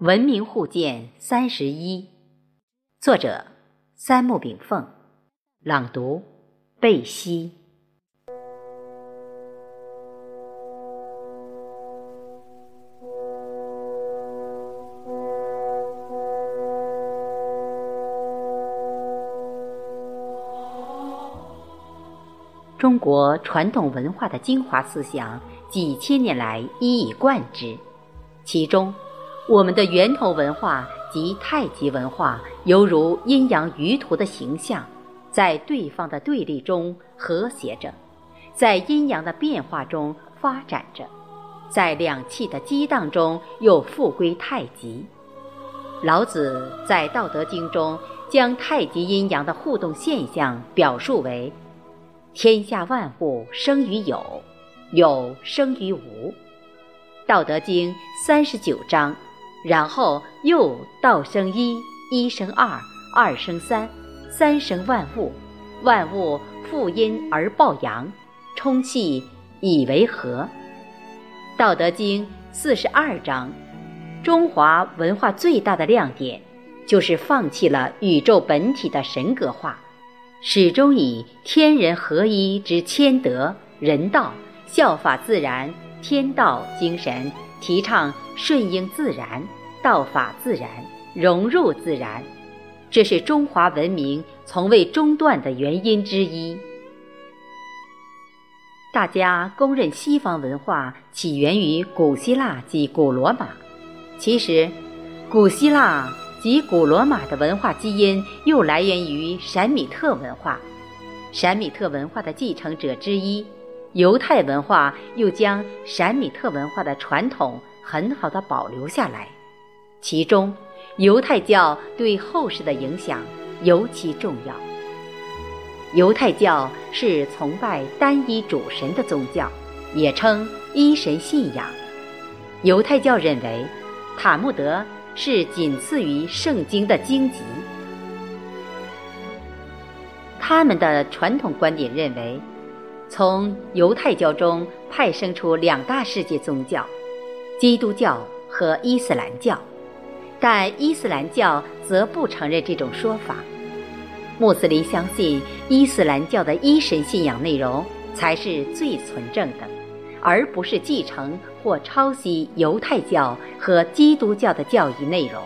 文明互鉴三十一，作者三木炳凤，朗读贝西。中国传统文化的精华思想，几千年来一以贯之，其中。我们的源头文化及太极文化，犹如阴阳鱼图的形象，在对方的对立中和谐着，在阴阳的变化中发展着，在两气的激荡中又复归太极。老子在《道德经》中将太极阴阳的互动现象表述为：“天下万物生于有，有生于无。”《道德经》三十九章。然后又道生一，一生二，二生三，三生万物，万物负阴而抱阳，充气以为和。道德经四十二章，中华文化最大的亮点，就是放弃了宇宙本体的神格化，始终以天人合一之谦德人道，效法自然天道精神。提倡顺应自然，道法自然，融入自然，这是中华文明从未中断的原因之一。大家公认西方文化起源于古希腊及古罗马，其实，古希腊及古罗马的文化基因又来源于闪米特文化，闪米特文化的继承者之一。犹太文化又将闪米特文化的传统很好的保留下来，其中犹太教对后世的影响尤其重要。犹太教是崇拜单一主神的宗教，也称一神信仰。犹太教认为，塔木德是仅次于圣经的经籍。他们的传统观点认为。从犹太教中派生出两大世界宗教，基督教和伊斯兰教，但伊斯兰教则不承认这种说法。穆斯林相信伊斯兰教的一神信仰内容才是最纯正的，而不是继承或抄袭犹太教和基督教的教义内容。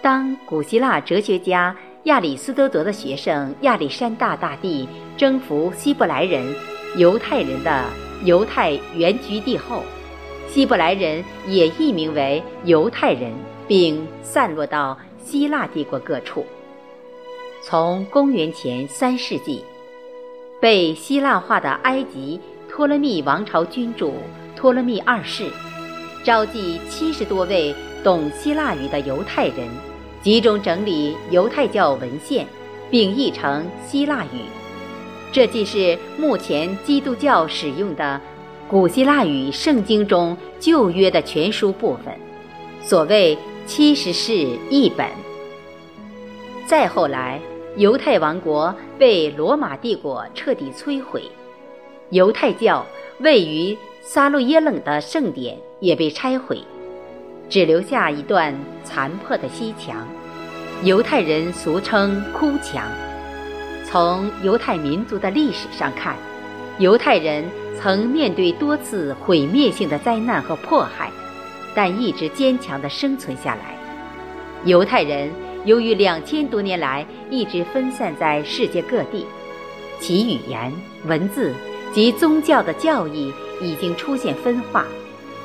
当古希腊哲学家。亚里斯多德的学生亚历山大大帝征服希伯来人、犹太人的犹太原居地后，希伯来人也译名为犹太人，并散落到希腊帝国各处。从公元前三世纪，被希腊化的埃及托勒密王朝君主托勒密二世，召集七十多位懂希腊语的犹太人。集中整理犹太教文献，并译成希腊语，这既是目前基督教使用的古希腊语圣经中旧约的全书部分，所谓七十士译本。再后来，犹太王国被罗马帝国彻底摧毁，犹太教位于撒路耶冷的圣殿也被拆毁。只留下一段残破的西墙，犹太人俗称“哭墙”。从犹太民族的历史上看，犹太人曾面对多次毁灭性的灾难和迫害，但一直坚强地生存下来。犹太人由于两千多年来一直分散在世界各地，其语言、文字及宗教的教义已经出现分化。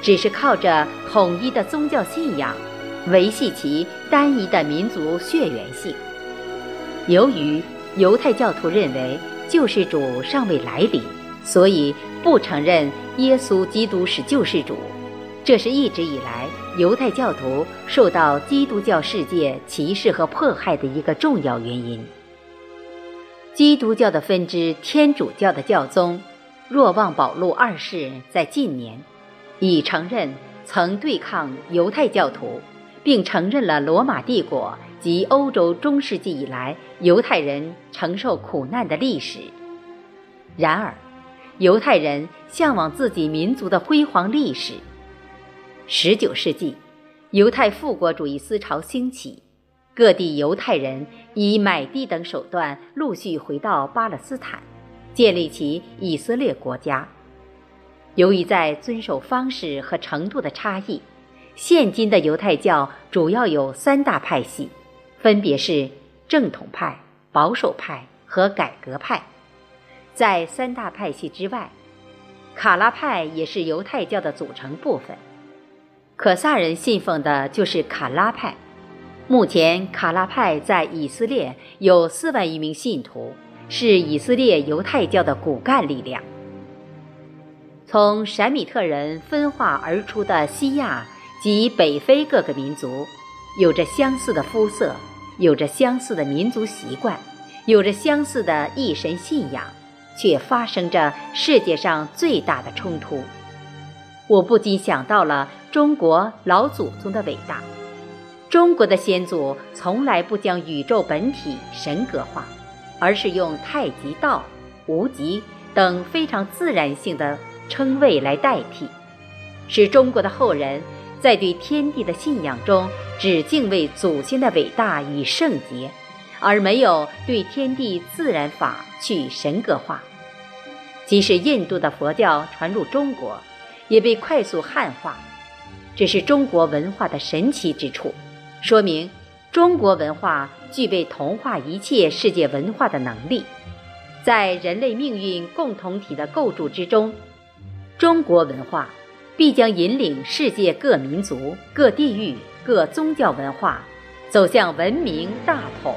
只是靠着统一的宗教信仰，维系其单一的民族血缘性。由于犹太教徒认为救世主尚未来临，所以不承认耶稣基督是救世主。这是一直以来犹太教徒受到基督教世界歧视和迫害的一个重要原因。基督教的分支天主教的教宗若望保禄二世在近年。已承认曾对抗犹太教徒，并承认了罗马帝国及欧洲中世纪以来犹太人承受苦难的历史。然而，犹太人向往自己民族的辉煌历史。19世纪，犹太复国主义思潮兴起，各地犹太人以买地等手段陆续回到巴勒斯坦，建立起以色列国家。由于在遵守方式和程度的差异，现今的犹太教主要有三大派系，分别是正统派、保守派和改革派。在三大派系之外，卡拉派也是犹太教的组成部分。可萨人信奉的就是卡拉派。目前，卡拉派在以色列有四万余名信徒，是以色列犹太教的骨干力量。从闪米特人分化而出的西亚及北非各个民族，有着相似的肤色，有着相似的民族习惯，有着相似的异神信仰，却发生着世界上最大的冲突。我不禁想到了中国老祖宗的伟大。中国的先祖从来不将宇宙本体神格化，而是用太极道、无极等非常自然性的。称谓来代替，使中国的后人在对天地的信仰中只敬畏祖先的伟大与圣洁，而没有对天地自然法去神格化。即使印度的佛教传入中国，也被快速汉化，这是中国文化的神奇之处，说明中国文化具备同化一切世界文化的能力，在人类命运共同体的构筑之中。中国文化必将引领世界各民族、各地域、各宗教文化走向文明大统。